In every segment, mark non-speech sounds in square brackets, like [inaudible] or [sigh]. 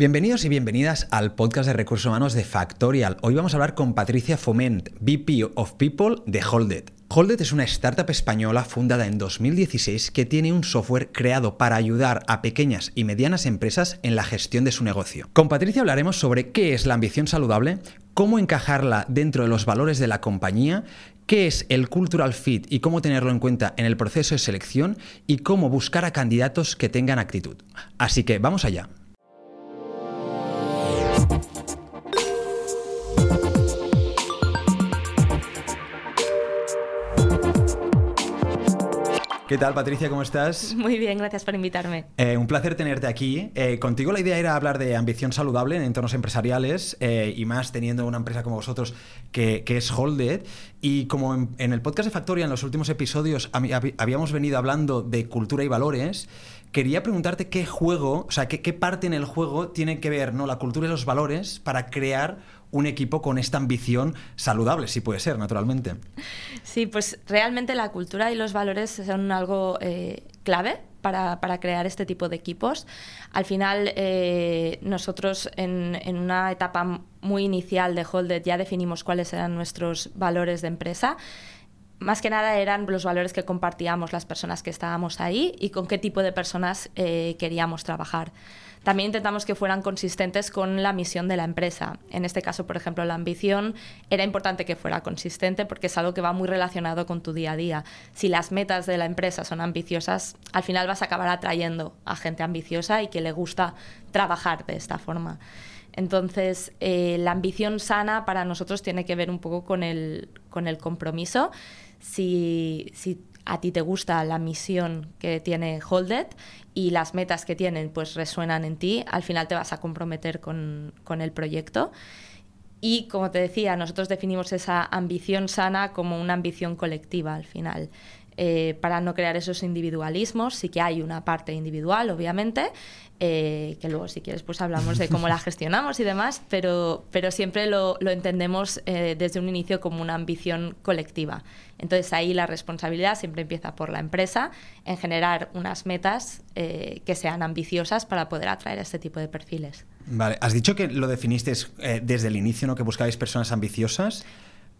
Bienvenidos y bienvenidas al podcast de recursos humanos de Factorial. Hoy vamos a hablar con Patricia Foment, VP of People de Holded. Holded es una startup española fundada en 2016 que tiene un software creado para ayudar a pequeñas y medianas empresas en la gestión de su negocio. Con Patricia hablaremos sobre qué es la ambición saludable, cómo encajarla dentro de los valores de la compañía, qué es el cultural fit y cómo tenerlo en cuenta en el proceso de selección y cómo buscar a candidatos que tengan actitud. Así que vamos allá. ¿Qué tal, Patricia? ¿Cómo estás? Muy bien, gracias por invitarme. Eh, un placer tenerte aquí. Eh, contigo la idea era hablar de ambición saludable en entornos empresariales eh, y más teniendo una empresa como vosotros que, es Holded. Y como en, el podcast de Factoria, en los últimos episodios, habíamos venido hablando de cultura y valores, quería preguntarte qué juego, o sea, qué, qué parte en el juego tiene que ver ¿no? la cultura y los valores para crear un equipo con esta ambición saludable, si puede ser, naturalmente. Sí, pues realmente la cultura y los valores son algo eh, clave para, crear este tipo de equipos. Al final, eh, nosotros en, una etapa muy inicial de Holded ya definimos cuáles eran nuestros valores de empresa. Más que nada eran los valores que compartíamos las personas que estábamos ahí y con qué tipo de personas eh, queríamos trabajar. También intentamos que fueran consistentes con la misión de la empresa. En este caso, por ejemplo, la ambición era importante que fuera consistente porque es algo que va muy relacionado con tu día a día. Si las metas de la empresa son ambiciosas, al final vas a acabar atrayendo a gente ambiciosa y que le gusta trabajar de esta forma. Entonces, eh, la ambición sana para nosotros tiene que ver un poco con el, con el compromiso. Si, si a ti te gusta la misión que tiene Holded y las metas que tienen pues resuenan en ti, al final te vas a comprometer con, con el proyecto. Y como te decía, nosotros definimos esa ambición sana como una ambición colectiva al final. Eh, para no crear esos individualismos. Sí que hay una parte individual, obviamente, eh, que luego si quieres pues hablamos de cómo la [laughs] gestionamos y demás, pero, pero siempre lo, lo entendemos eh, desde un inicio como una ambición colectiva. Entonces ahí la responsabilidad siempre empieza por la empresa en generar unas metas que sean ambiciosas para poder atraer a este tipo de perfiles. Vale, has dicho que lo definiste desde el inicio, ¿no? que buscabais personas ambiciosas.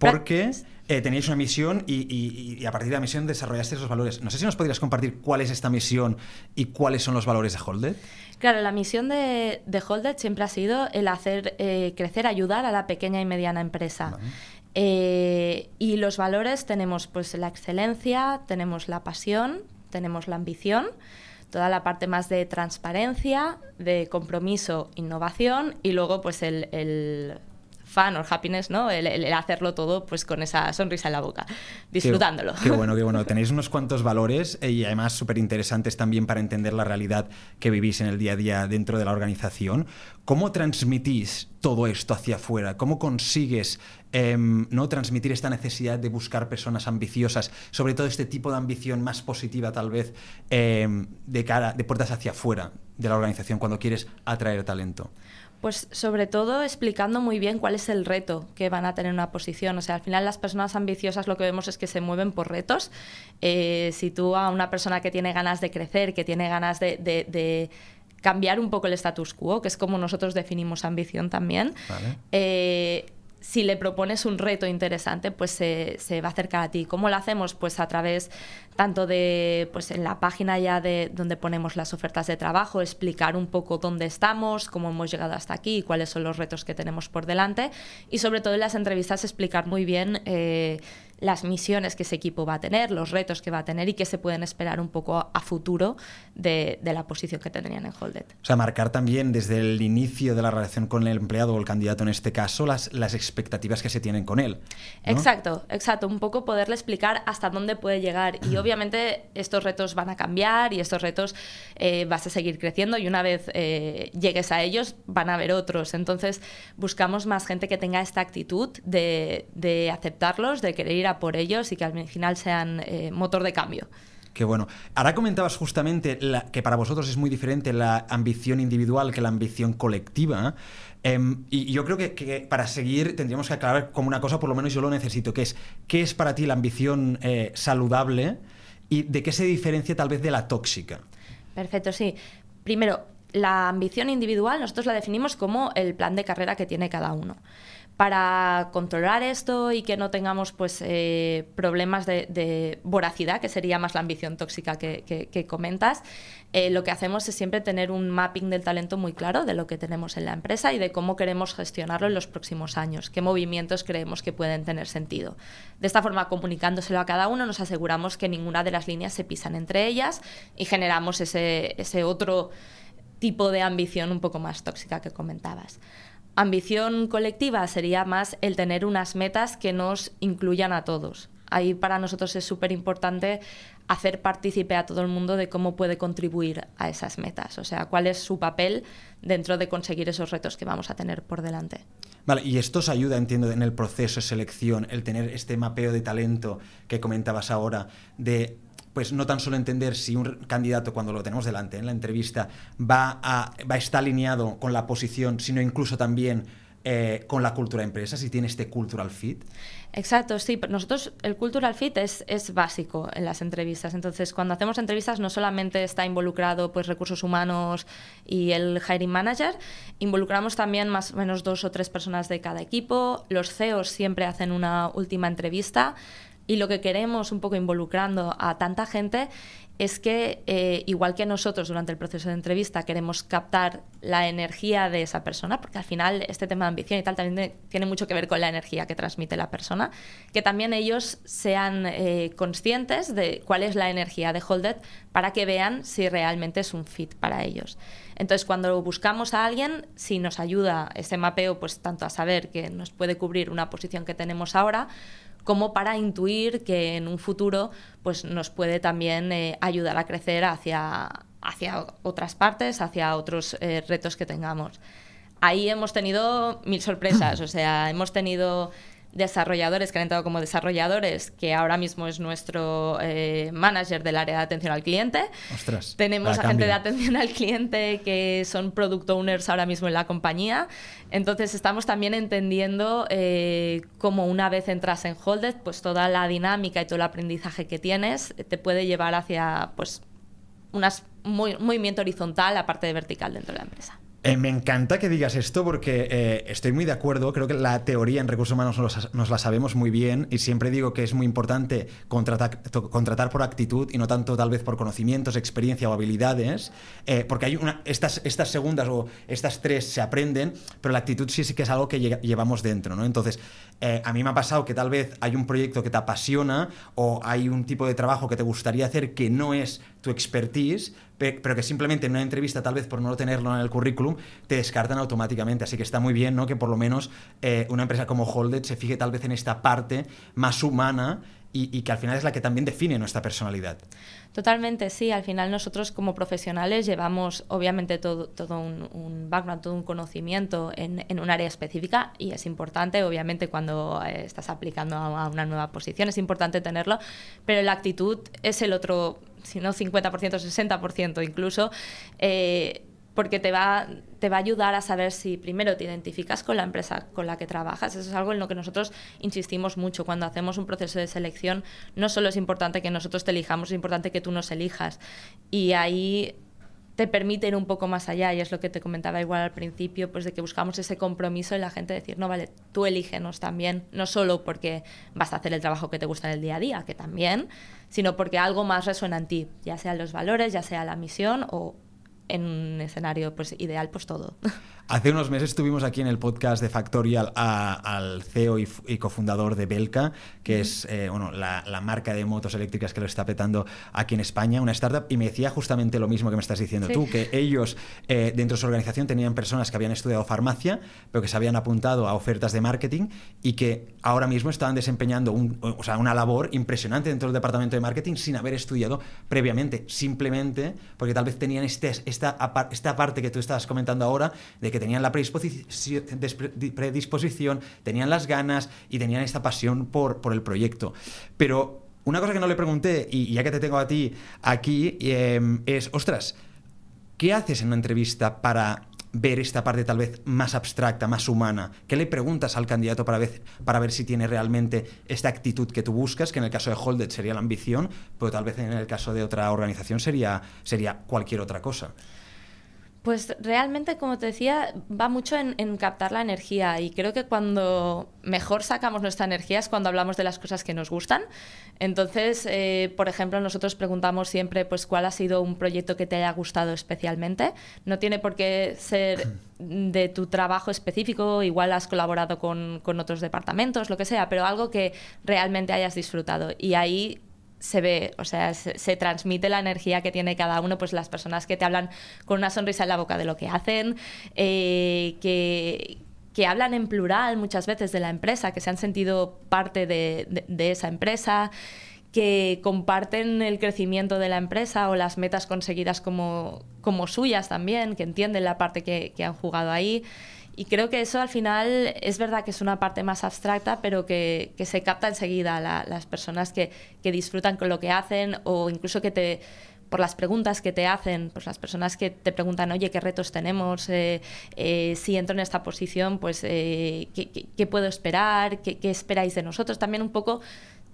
Porque eh, teníais una misión y, a partir de la misión desarrollaste esos valores. No sé si nos podrías compartir cuál es esta misión y cuáles son los valores de Holded. Claro, la misión de, de Holded siempre ha sido el hacer eh, crecer, ayudar a la pequeña y mediana empresa. Eh, y los valores tenemos pues la excelencia, tenemos la pasión, tenemos la ambición toda la parte más de transparencia, de compromiso, innovación y luego pues el, fan o happiness, ¿no? El, hacerlo todo pues con esa sonrisa en la boca, disfrutándolo. Qué, bueno, qué bueno. Tenéis unos cuantos valores y además súper interesantes también para entender la realidad que vivís en el día a día dentro de la organización. ¿Cómo transmitís todo esto hacia afuera? ¿Cómo consigues em, no transmitir esta necesidad de buscar personas ambiciosas, sobre todo este tipo de ambición más positiva tal vez em, de cara, de puertas hacia afuera de la organización cuando quieres atraer talento? Pues sobre todo explicando muy bien cuál es el reto que van a tener una posición. O sea, al final las personas ambiciosas lo que vemos es que se mueven por retos. Eh, si tú a una persona que tiene ganas de crecer, que tiene ganas de, cambiar un poco el status quo, que es como nosotros definimos ambición también, eh, si le propones un reto interesante, pues se, va a acercar a ti. ¿Cómo lo hacemos? Pues a través tanto de, pues en la página ya de donde ponemos las ofertas de trabajo, explicar un poco dónde estamos, cómo hemos llegado hasta aquí, cuáles son los retos que tenemos por delante y sobre todo en las entrevistas explicar muy bien eh, las misiones que ese equipo va a tener, los retos que va a tener y que se pueden esperar un poco a futuro de, la posición que tendrían en Holded. O sea, marcar también desde el inicio de la relación con el empleado o el candidato en este caso las, las expectativas que se tienen con él. Exacto, exacto. Un poco poderle explicar hasta dónde puede llegar. Y obviamente [clears throat] estos retos van a cambiar y estos retos eh, vas a seguir creciendo y una vez eh, llegues a ellos van a haber otros. Entonces buscamos más gente que tenga esta actitud de, de aceptarlos, de querer ir a por ellos y que al final sean eh, motor de cambio. Qué bueno. Ahora comentabas justamente que para vosotros es muy diferente la ambición individual que la ambición colectiva. Em, y yo creo que, para seguir tendríamos que aclarar como una cosa, por lo menos yo lo necesito, que es ¿qué es para ti la ambición saludable y de qué se diferencia tal vez de la tóxica? Perfecto, sí. Primero, la ambición individual nosotros la definimos como el plan de carrera que tiene cada uno para controlar esto y que no tengamos pues, eh, problemas de, voracidad, que sería más la ambición tóxica que, comentas, eh, lo que hacemos es siempre tener un mapping del talento muy claro de lo que tenemos en la empresa y de cómo queremos gestionarlo en los próximos años, qué movimientos creemos que pueden tener sentido. De esta forma, comunicándoselo a cada uno, nos aseguramos que ninguna de las líneas se pisan entre ellas y generamos ese, ese otro tipo de ambición un poco más tóxica que comentabas. Ambición colectiva sería más el tener unas metas que nos incluyan a todos. Ahí para nosotros es súper importante hacer partícipe a todo el mundo de cómo puede contribuir a esas metas, o sea, cuál es su papel dentro de conseguir esos retos que vamos a tener por delante. Vale, y esto os ayuda, entiendo, en el proceso de selección, el tener este mapeo de talento que comentabas ahora, de pues no tan solo entender si un candidato, cuando lo tenemos delante en la entrevista, va a, va estar alineado con la posición, sino incluso también eh, con la cultura de empresa, si tiene este cultural fit? Exacto, sí. Nosotros el cultural fit es, es básico en las entrevistas. Entonces, cuando hacemos entrevistas no solamente está involucrado pues recursos humanos y el hiring manager, involucramos también más o menos dos o tres personas de cada equipo. Los CEOs siempre hacen una última entrevista y lo que queremos, un poco involucrando a tanta gente, es que, eh, igual que nosotros durante el proceso de entrevista queremos captar la energía de esa persona, porque al final este tema de ambición y tal también tiene mucho que ver con la energía que transmite la persona, que también ellos sean eh, conscientes de cuál es la energía de Holded para que vean si realmente es un fit para ellos. Entonces, cuando buscamos a alguien, si nos ayuda ese mapeo, pues tanto a saber que nos puede cubrir una posición que tenemos ahora, como para intuir que en un futuro pues, nos puede también eh, ayudar a crecer hacia, hacia otras partes, hacia otros eh, retos que tengamos. Ahí hemos tenido mil sorpresas, [clears throat] o sea, hemos tenido desarrolladores que han entrado como desarrolladores, que ahora mismo es nuestro eh, manager del área de atención al cliente. Ostras, Tenemos a gente de atención al cliente que son product owners ahora mismo en la compañía. Entonces estamos también entendiendo eh, cómo una vez entras en Holded, pues toda la dinámica y todo el aprendizaje que tienes te puede llevar hacia pues un movimiento horizontal aparte de vertical dentro de la empresa. Eh, me encanta que digas esto porque eh, estoy muy de acuerdo. Creo que la teoría en recursos humanos nos, la sabemos muy bien y siempre digo que es muy importante contratar, por actitud y no tanto tal vez por conocimientos, experiencia o habilidades, eh, porque hay una, estas, estas segundas o estas tres se aprenden, pero la actitud sí, sí que es algo que llevamos dentro. ¿no? Entonces, a mí me ha pasado que tal vez hay un proyecto que te apasiona o hay un tipo de trabajo que te gustaría hacer que no es tu expertise, pero que simplemente en una entrevista, tal vez por no tenerlo en el currículum, te descartan automáticamente. Así que está muy bien ¿no? que por lo menos eh, una empresa como Holded se fije tal vez en esta parte más humana y, que al final es la que también define nuestra personalidad. Totalmente, sí. Al final nosotros como profesionales llevamos obviamente todo, todo un, background, todo un conocimiento en, en, un área específica y es importante, obviamente cuando eh, estás aplicando a, una nueva posición, es importante tenerlo, pero la actitud es el otro si no 50%, 60% incluso, eh, porque te va, te va a ayudar a saber si primero te identificas con la empresa con la que trabajas. Eso es algo en lo que nosotros insistimos mucho. Cuando hacemos un proceso de selección, no solo es importante que nosotros te elijamos, es importante que tú nos elijas. Y ahí te permite ir un poco más allá y es lo que te comentaba igual al principio, pues de que buscamos ese compromiso y la gente decir, no, vale, tú elígenos también, no solo porque vas a hacer el trabajo que te gusta en el día a día, que también, sino porque algo más resuena en ti, ya sean los valores, ya sea la misión o en un escenario pues ideal, pues todo. [laughs] Hace unos meses estuvimos aquí en el podcast de Factorial al CEO y, cofundador de Belka, que es eh, bueno, la, marca de motos eléctricas que lo está petando aquí en España, una startup, y me decía justamente lo mismo que me estás diciendo tú, que ellos eh, dentro de su organización tenían personas que habían estudiado farmacia, pero que se habían apuntado a ofertas de marketing y que ahora mismo estaban desempeñando o sea, una labor impresionante dentro del departamento de marketing sin haber estudiado previamente, simplemente porque tal vez tenían este, esta, esta parte que tú estabas comentando ahora de que tenían la predisposición, tenían las ganas y tenían esta pasión por, por el proyecto. Pero una cosa que no le pregunté, y ya que te tengo a ti aquí, em, es, ostras, ¿qué haces en una entrevista para ver esta parte tal vez más abstracta, más humana? ¿Qué le preguntas al candidato para ver, para ver si tiene realmente esta actitud que tú buscas? Que en el caso de Holded sería la ambición, pero tal vez en el caso de otra organización sería, sería cualquier otra cosa. Pues realmente, como te decía, va mucho en, captar la energía y creo que cuando mejor sacamos nuestra energía es cuando hablamos de las cosas que nos gustan. Entonces, eh, por ejemplo, nosotros preguntamos siempre pues, cuál ha sido un proyecto que te haya gustado especialmente. No tiene por qué ser [clears throat] de tu trabajo específico, igual has colaborado con, con otros departamentos, lo que sea, pero algo que realmente hayas disfrutado. Y ahí se ve, o sea, se, transmite la energía que tiene cada uno, pues las personas que te hablan con una sonrisa en la boca de lo que hacen, eh, que, que, hablan en plural muchas veces de la empresa, que se han sentido parte de, esa empresa, que comparten el crecimiento de la empresa o las metas conseguidas como, como suyas también, que entienden la parte que, que han jugado ahí. Y creo que eso al final es verdad que es una parte más abstracta, pero que, se capta enseguida las personas que, que, disfrutan con lo que hacen o incluso que te por las preguntas que te hacen, pues las personas que te preguntan, oye, ¿qué retos tenemos? Eh, eh, si entro en esta posición, pues eh, ¿qué, puedo esperar? ¿Qué, ¿Qué, esperáis de nosotros? También un poco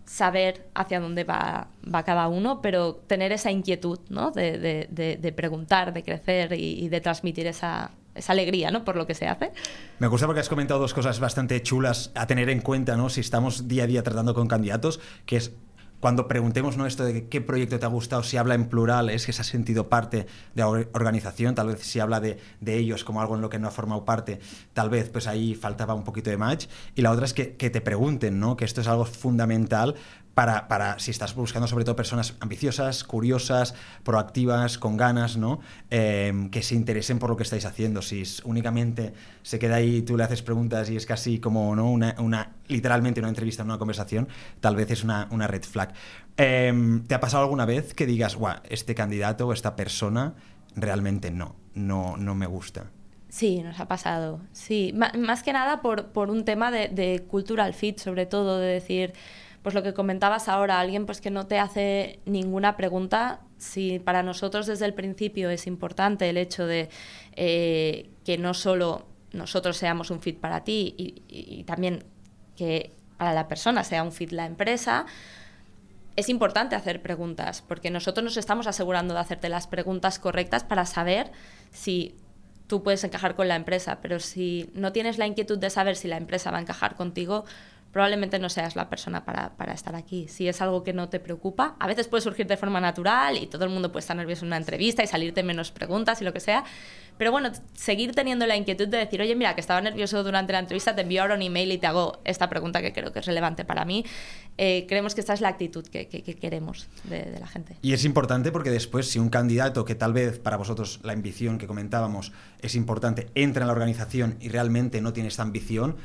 saber hacia dónde va, va cada uno, pero tener esa inquietud ¿no? de, de, de, preguntar, de crecer y de transmitir esa, esa alegría, ¿no? Por lo que se hace. Me gusta porque has comentado dos cosas bastante chulas a tener en cuenta, ¿no? Si estamos día a día tratando con candidatos, que es cuando preguntemos ¿no? esto de qué proyecto te ha gustado, si habla en plural, es que se ha sentido parte de la organización, tal vez si habla de, de, ellos como algo en lo que no ha formado parte, tal vez pues ahí faltaba un poquito de match. Y la otra es que, que te pregunten, ¿no? que esto es algo fundamental para, para, si estás buscando sobre todo personas ambiciosas, curiosas, proactivas, con ganas, ¿no? Em, que se interesen por lo que estáis haciendo. Si únicamente se queda ahí, tú le haces preguntas y es casi como ¿no? una, una literalmente una entrevista, una conversación, tal vez es una, una red flag. Em, ¿Te ha pasado alguna vez que digas, Guau, este candidato o esta persona realmente no, no, no me gusta? Sí, nos ha pasado. Sí, más que nada por, por un tema de, de cultural fit, sobre todo, de decir pues lo que comentabas ahora, alguien pues que no te hace ninguna pregunta, si para nosotros desde el principio es importante el hecho de eh, que no solo nosotros seamos un fit para ti y, también que para la persona sea un fit la empresa, es importante hacer preguntas, porque nosotros nos estamos asegurando de hacerte las preguntas correctas para saber si tú puedes encajar con la empresa, pero si no tienes la inquietud de saber si la empresa va a encajar contigo, probablemente no seas la persona para, para, estar aquí. Si es algo que no te preocupa, a veces puede surgir de forma natural y todo el mundo puede estar nervioso en una entrevista y salirte menos preguntas y lo que sea. Pero bueno, seguir teniendo la inquietud de decir, oye, mira, que estaba nervioso durante la entrevista, te envío ahora un email y te hago esta pregunta que creo que es relevante para mí. Eh, creemos que esta es la actitud que, que, queremos de, de, la gente. Y es importante porque después, si un candidato que tal vez para vosotros la ambición que comentábamos es importante, entra en la organización y realmente no tiene esta ambición,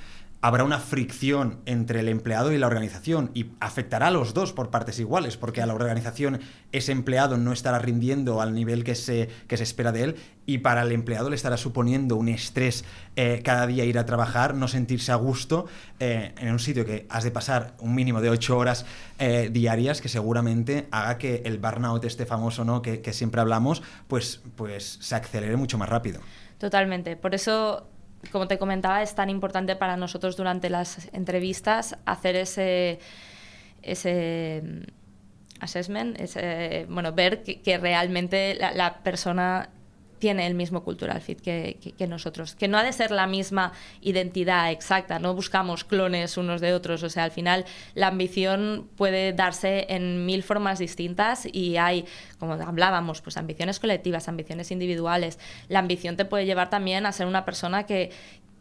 habrá una fricción entre el empleado y la organización y afectará a los dos por partes iguales, porque a la organización ese empleado no estará rindiendo al nivel que se, que se espera de él y para el empleado le estará suponiendo un estrés eh, cada día ir a trabajar, no sentirse a gusto eh, en un sitio que has de pasar un mínimo de ocho horas eh, diarias que seguramente haga que el burnout este famoso ¿no? que, que siempre hablamos pues, pues se acelere mucho más rápido. Totalmente. Por eso como te comentaba, es tan importante para nosotros durante las entrevistas hacer ese, ese mm, assessment, ese, bueno, ver que, realmente la, persona tiene el mismo cultural fit que, nosotros, que no ha de ser la misma identidad exacta, no buscamos clones unos de otros, o sea, al final la ambición puede darse en mil formas distintas y hay, como hablábamos, pues ambiciones colectivas, ambiciones individuales. La ambición te puede llevar también a ser una persona que,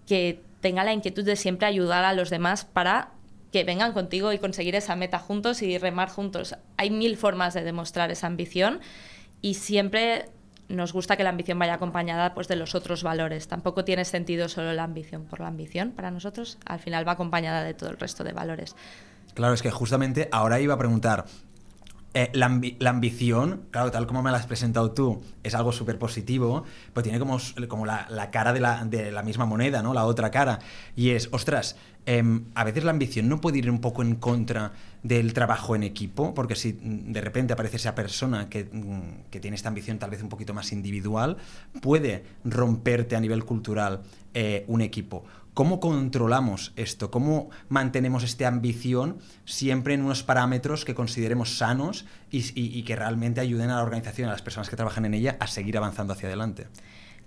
que tenga la inquietud de siempre ayudar a los demás para que vengan contigo y conseguir esa meta juntos y remar juntos. Hay mil formas de demostrar esa ambición y siempre nos gusta que la ambición vaya acompañada pues, de los otros valores. Tampoco tiene sentido solo la ambición por la ambición para nosotros. Al final va acompañada de todo el resto de valores. Claro, es que justamente ahora iba a preguntar, eh, la, la, ambición, claro, tal como me la has presentado tú, es algo súper positivo, pero tiene como, como la, la cara de la, de la, misma moneda, ¿no? La otra cara. Y es, ostras, eh, a veces la ambición no puede ir un poco en contra del trabajo en equipo, porque si de repente aparece esa persona que, que tiene esta ambición tal vez un poquito más individual, puede romperte a nivel cultural eh, un equipo. ¿Cómo controlamos esto? ¿Cómo mantenemos esta ambición siempre en unos parámetros que consideremos sanos y, que realmente ayuden a la organización, a las personas que trabajan en ella, a seguir avanzando hacia adelante?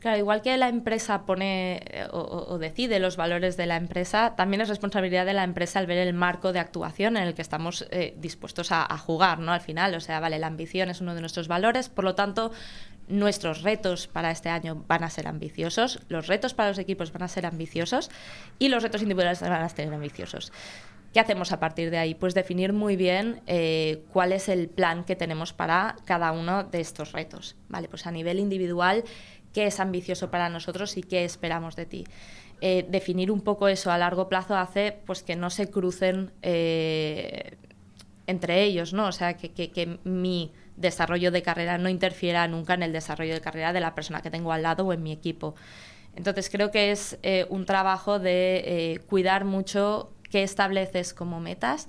Claro, igual que la empresa pone eh, o, decide los valores de la empresa, también es responsabilidad de la empresa el ver el marco de actuación en el que estamos eh, dispuestos a, jugar, ¿no? Al final, o sea, vale, la ambición es uno de nuestros valores, por lo tanto, nuestros retos para este año van a ser ambiciosos, los retos para los equipos van a ser ambiciosos y los retos individuales van a ser ambiciosos. ¿Qué hacemos a partir de ahí? Pues definir muy bien eh, cuál es el plan que tenemos para cada uno de estos retos. Vale, pues a nivel individual, qué es ambicioso para nosotros y qué esperamos de ti. Eh, definir un poco eso a largo plazo hace pues que no se crucen eh, entre ellos, ¿no? O sea, que, que, mi desarrollo de carrera no interfiera nunca en el desarrollo de carrera de la persona que tengo al lado o en mi equipo. Entonces creo que es eh, un trabajo de cuidar mucho qué estableces como metas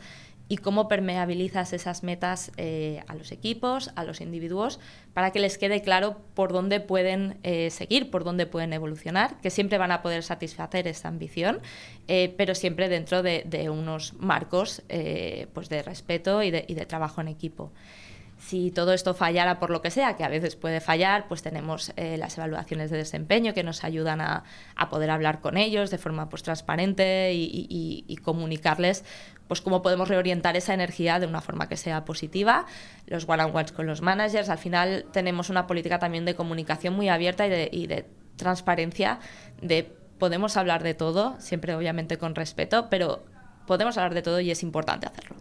y cómo permeabilizas esas metas eh, a los equipos, a los individuos, para que les quede claro por dónde pueden eh, seguir, por dónde pueden evolucionar, que siempre van a poder satisfacer esa ambición, eh, pero siempre dentro de, unos marcos pues de respeto y de trabajo en equipo. Si todo esto fallara por lo que sea, que a veces puede fallar, pues tenemos eh, las evaluaciones de desempeño que nos ayudan a, poder hablar con ellos de forma pues, transparente y, comunicarles pues cómo podemos reorientar esa energía de una forma que sea positiva. Los one-on-ones con los managers, al final tenemos una política también de comunicación muy abierta y de, y de transparencia, de podemos hablar de todo, siempre obviamente con respeto, pero podemos hablar de todo y es importante hacerlo.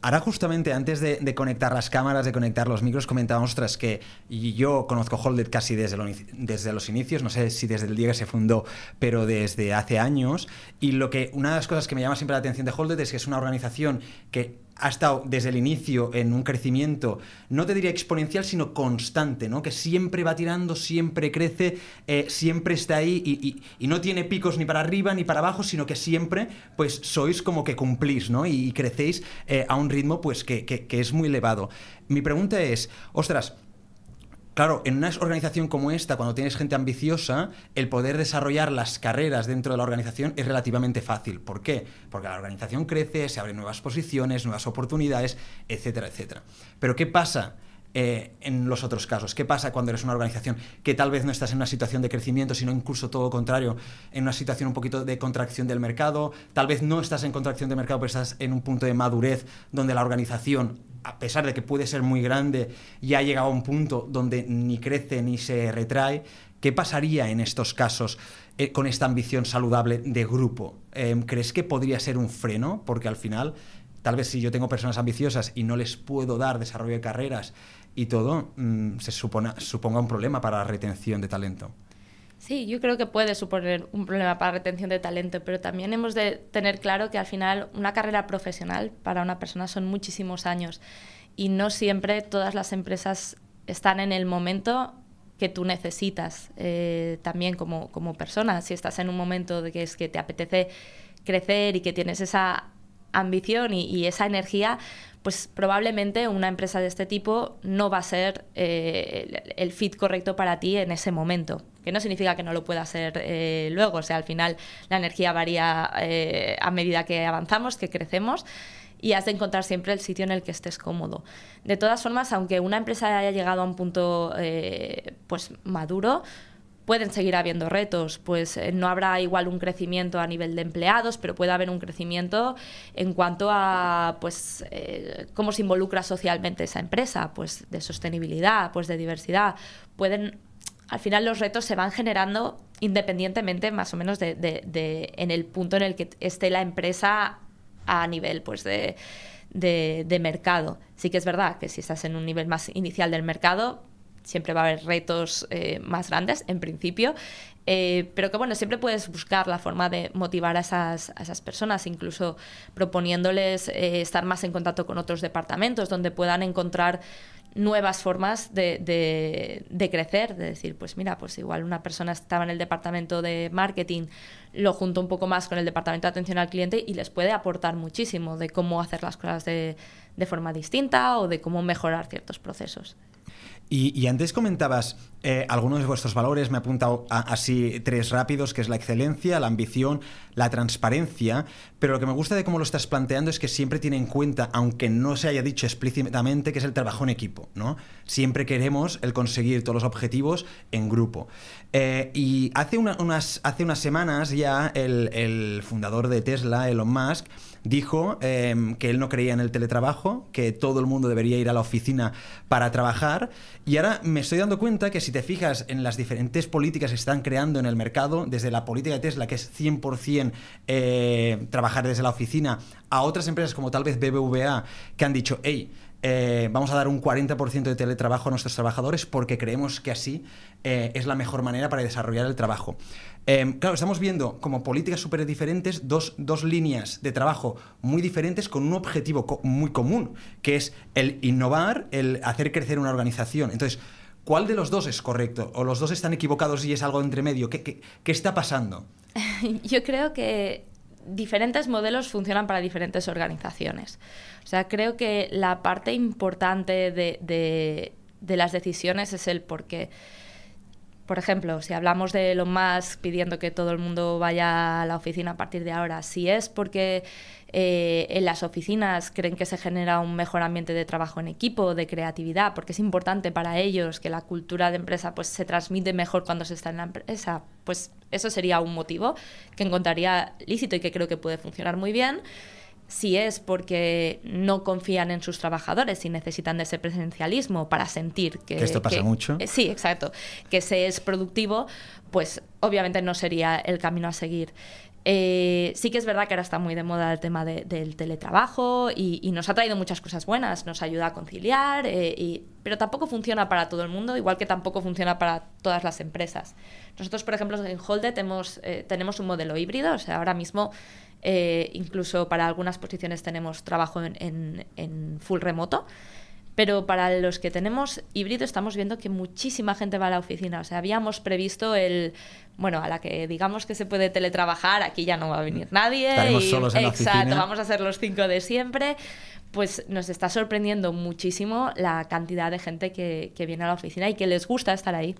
Ahora justamente antes de, conectar las cámaras, de conectar los micros, comentábamos tras que yo conozco Holded casi desde, desde los inicios, no sé si desde el día que se fundó, pero desde hace años. Y lo que una de las cosas que me llama siempre la atención de Holded es que es una organización que ha estado desde el inicio en un crecimiento, no te diría exponencial, sino constante, ¿no? Que siempre va tirando, siempre crece, eh, siempre está ahí y, no tiene picos ni para arriba ni para abajo, sino que siempre, pues, sois como que cumplís, ¿no? Y, crecéis eh, a un ritmo, pues, que, que es muy elevado. Mi pregunta es, ostras, Claro, en una organización como esta, cuando tienes gente ambiciosa, el poder desarrollar las carreras dentro de la organización es relativamente fácil. ¿Por qué? Porque la organización crece, se abren nuevas posiciones, nuevas oportunidades, etcétera, etcétera. Pero ¿qué pasa? Eh, en los otros casos? ¿Qué pasa cuando eres una organización que tal vez no estás en una situación de crecimiento, sino incluso todo lo contrario, en una situación un poquito de contracción del mercado? Tal vez no estás en contracción del mercado, pero estás en un punto de madurez donde la organización, a pesar de que puede ser muy grande, ya ha llegado a un punto donde ni crece ni se retrae. ¿Qué pasaría en estos casos eh, con esta ambición saludable de grupo? Em, ¿Crees que podría ser un freno? Porque al final tal vez si yo tengo personas ambiciosas y no les puedo dar desarrollo de carreras y todo, mm, se suponga un problema para la retención de talento. Sí, yo creo que puede suponer un problema para la retención de talento, pero también hemos de tener claro que al final una carrera profesional para una persona son muchísimos años y no siempre todas las empresas están en el momento que tú necesitas eh, también como, como persona. Si estás en un momento de que es que te apetece crecer y que tienes esa ambición y, esa energía, pues probablemente una empresa de este tipo no va a ser eh, el, fit correcto para ti en ese momento. Que no significa que no lo pueda ser eh, luego. O sea, al final la energía varía eh, a medida que avanzamos, que crecemos y has de encontrar siempre el sitio en el que estés cómodo. De todas formas, aunque una empresa haya llegado a un punto pues maduro, pueden seguir habiendo retos, pues eh, no habrá igual un crecimiento a nivel de empleados, pero puede haber un crecimiento en cuanto a pues eh, cómo se involucra socialmente esa empresa, pues de sostenibilidad, pues de diversidad. Pueden al final los retos se van generando independientemente más o menos de, en el punto en el que esté la empresa a nivel pues de, mercado. Sí que es verdad que si estás en un nivel más inicial del mercado, siempre va a haber retos eh, más grandes, en principio, eh, pero que bueno, siempre puedes buscar la forma de motivar a esas, a esas personas, incluso proponiéndoles eh, estar más en contacto con otros departamentos, donde puedan encontrar nuevas formas de, de, crecer, de decir, pues mira, pues igual una persona estaba en el departamento de marketing, lo junto un poco más con el departamento de atención al cliente y les puede aportar muchísimo de cómo hacer las cosas de, de forma distinta o de cómo mejorar ciertos procesos. Y, antes comentabas eh, algunos de vuestros valores, me he apuntado así tres rápidos, que es la excelencia, la ambición, la transparencia, pero lo que me gusta de cómo lo estás planteando es que siempre tiene en cuenta, aunque no se haya dicho explícitamente, que es el trabajo en equipo, ¿no? Siempre queremos el conseguir todos los objetivos en grupo. Eh, y hace, unas, hace unas semanas ya el, el fundador de Tesla, Elon Musk, dijo em, que él no creía en el teletrabajo, que todo el mundo debería ir a la oficina para trabajar. Y ahora me estoy dando cuenta que si te fijas en las diferentes políticas que se están creando en el mercado, desde la política de Tesla, que es 100% eh, trabajar desde la oficina, a otras empresas como tal vez BBVA, que han dicho, hey, eh, vamos a dar un 40% de teletrabajo a nuestros trabajadores porque creemos que así eh, es la mejor manera para desarrollar el trabajo. Em, claro, estamos viendo como políticas súper diferentes dos, líneas de trabajo muy diferentes con un objetivo muy común, que es el innovar, el hacer crecer una organización. Entonces, ¿cuál de los dos es correcto? ¿O los dos están equivocados y es algo entre medio? ¿Qué, qué, está pasando? [laughs] Yo creo que diferentes modelos funcionan para diferentes organizaciones. O sea, creo que la parte importante de, de las decisiones es el por qué. Por ejemplo, si hablamos de Elon Musk pidiendo que todo el mundo vaya a la oficina a partir de ahora, si es porque eh, en las oficinas creen que se genera un mejor ambiente de trabajo en equipo, de creatividad, porque es importante para ellos que la cultura de empresa pues, se transmite mejor cuando se está en la empresa, pues eso sería un motivo que encontraría lícito y que creo que puede funcionar muy bien si es porque no confían en sus trabajadores y necesitan de ese presencialismo para sentir que... esto pasa mucho. Eh, sí, exacto. Que se es productivo, pues obviamente no sería el camino a seguir. Eh, sí que es verdad que ahora está muy de moda el tema del teletrabajo y, nos ha traído muchas cosas buenas, nos ayuda a conciliar, eh, pero tampoco funciona para todo el mundo, igual que tampoco funciona para todas las empresas. Nosotros, por ejemplo, en Holdet tenemos un modelo híbrido, o sea, ahora mismo eh, incluso para algunas posiciones tenemos trabajo en, full remoto. Pero para los que tenemos híbrido estamos viendo que muchísima gente va a la oficina. O sea, habíamos previsto el, bueno, a la que digamos que se puede teletrabajar, aquí ya no va a venir nadie. Estaremos solos en exacto, vamos a ser los cinco de siempre. Pues nos está sorprendiendo muchísimo la cantidad de gente que, que viene a la oficina y que les gusta estar ahí.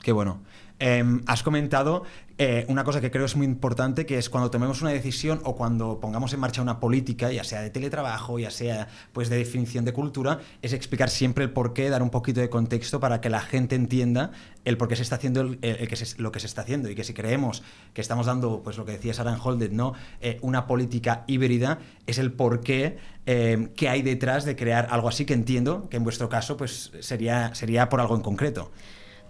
Qué bueno. Em, has comentado eh, una cosa que creo es muy importante, que es cuando tomemos una decisión o cuando pongamos en marcha una política, ya sea de teletrabajo, ya sea pues de definición de cultura, es explicar siempre el porqué, dar un poquito de contexto para que la gente entienda el por qué se está haciendo lo que se está haciendo y que si creemos que estamos dando, pues lo que decía Sarah Holdet, ¿no? Eh, una política híbrida, es el porqué eh, que hay detrás de crear algo así que entiendo que en vuestro caso pues sería, sería por algo en concreto.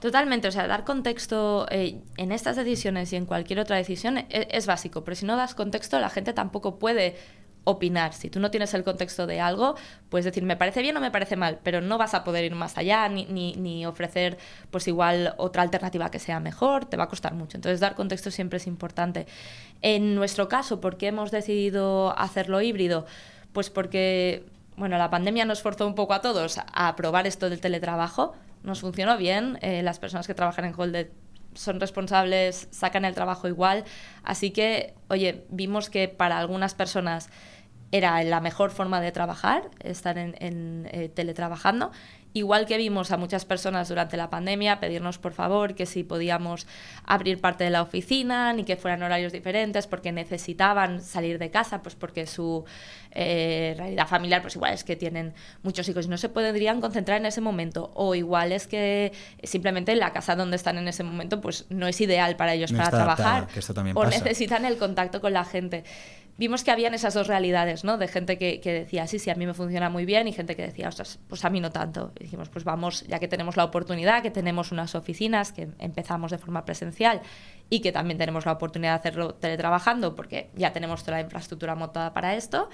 Totalmente, o sea, dar contexto eh, en estas decisiones y en cualquier otra decisión es, es, básico, pero si no das contexto, la gente tampoco puede opinar. Si tú no tienes el contexto de algo, puedes decir, me parece bien o me parece mal, pero no vas a poder ir más allá ni, ni, ni, ofrecer, pues igual, otra alternativa que sea mejor, te va a costar mucho. Entonces, dar contexto siempre es importante. En nuestro caso, ¿por qué hemos decidido hacerlo híbrido? Pues porque, bueno, la pandemia nos forzó un poco a todos a probar esto del teletrabajo nos funcionó bien. Eh, las personas que trabajan en Holded son responsables, sacan el trabajo igual. Así que, oye, vimos que para algunas personas era la mejor forma de trabajar, estar en, eh, teletrabajando. Igual que vimos a muchas personas durante la pandemia pedirnos por favor que si podíamos abrir parte de la oficina, ni que fueran horarios diferentes, porque necesitaban salir de casa, pues porque su eh, realidad familiar, pues igual es que tienen muchos hijos y no se podrían concentrar en ese momento, o igual es que simplemente la casa donde están en ese momento, pues no es ideal para ellos para trabajar, o necesitan el contacto con la gente vimos que habían esas dos realidades, ¿no? De gente que, decía, sí, sí, a mí me funciona muy bien y gente que decía, pues a mí no tanto. Dijimos, pues vamos, ya que tenemos la oportunidad, que tenemos unas oficinas, que empezamos de forma presencial y que también tenemos la oportunidad de hacerlo teletrabajando porque ya tenemos toda la infraestructura montada para esto,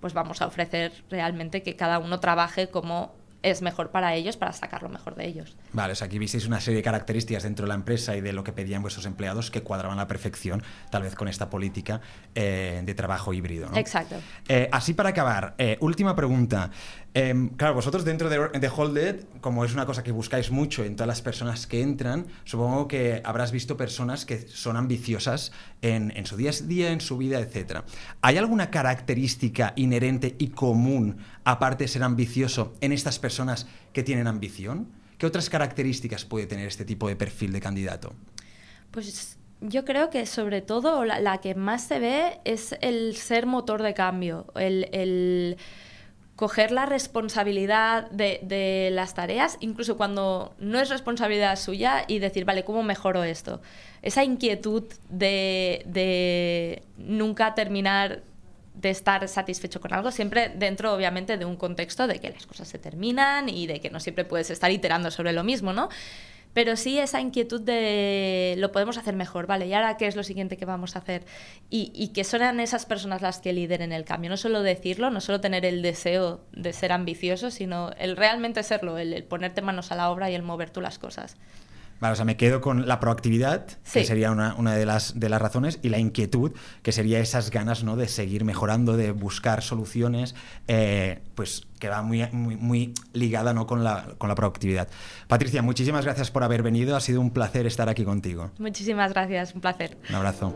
pues vamos a ofrecer realmente que cada uno trabaje como es mejor para ellos, para sacar lo mejor de ellos. Vale, o sea, aquí visteis una serie de características dentro de la empresa y de lo que pedían vuestros empleados que cuadraban a la perfección, tal vez con esta política eh, de trabajo híbrido. Exacto. Eh, así para acabar, eh, última pregunta. Em, claro, vosotros dentro de, de Holded, como es una cosa que buscáis mucho en todas las personas que entran, supongo que habrás visto personas que son ambiciosas en, en su día a día, en su vida, etc. ¿Hay alguna característica inherente y común, aparte de ser ambicioso, en estas personas que tienen ambición? ¿Qué otras características puede tener este tipo de perfil de candidato? Pues yo creo que sobre todo la, que más se ve es el ser motor de cambio, el, coger la responsabilidad de, las tareas, incluso cuando no es responsabilidad suya, y decir, vale, ¿cómo mejoro esto? Esa inquietud de, de nunca terminar de estar satisfecho con algo, siempre dentro, obviamente, de un contexto de que las cosas se terminan y de que no siempre puedes estar iterando sobre lo mismo, ¿no? Pero sí esa inquietud de lo podemos hacer mejor, ¿vale? ¿Y ahora qué es lo siguiente que vamos a hacer? Y, que son esas personas las que lideren el cambio. No solo decirlo, no solo tener el deseo de ser ambicioso, sino el realmente serlo, el ponerte manos a la obra y el mover tú las cosas. Vale, o sea, me quedo con la proactividad, que sería una, una, de, las, de las razones, y la inquietud, que sería esas ganas ¿no? de seguir mejorando, de buscar soluciones, eh, pues que va muy, muy, muy ligada ¿no? con, la, con la proactividad. Patricia, muchísimas gracias por haber venido, ha sido un placer estar aquí contigo. Muchísimas gracias, un placer. Un abrazo.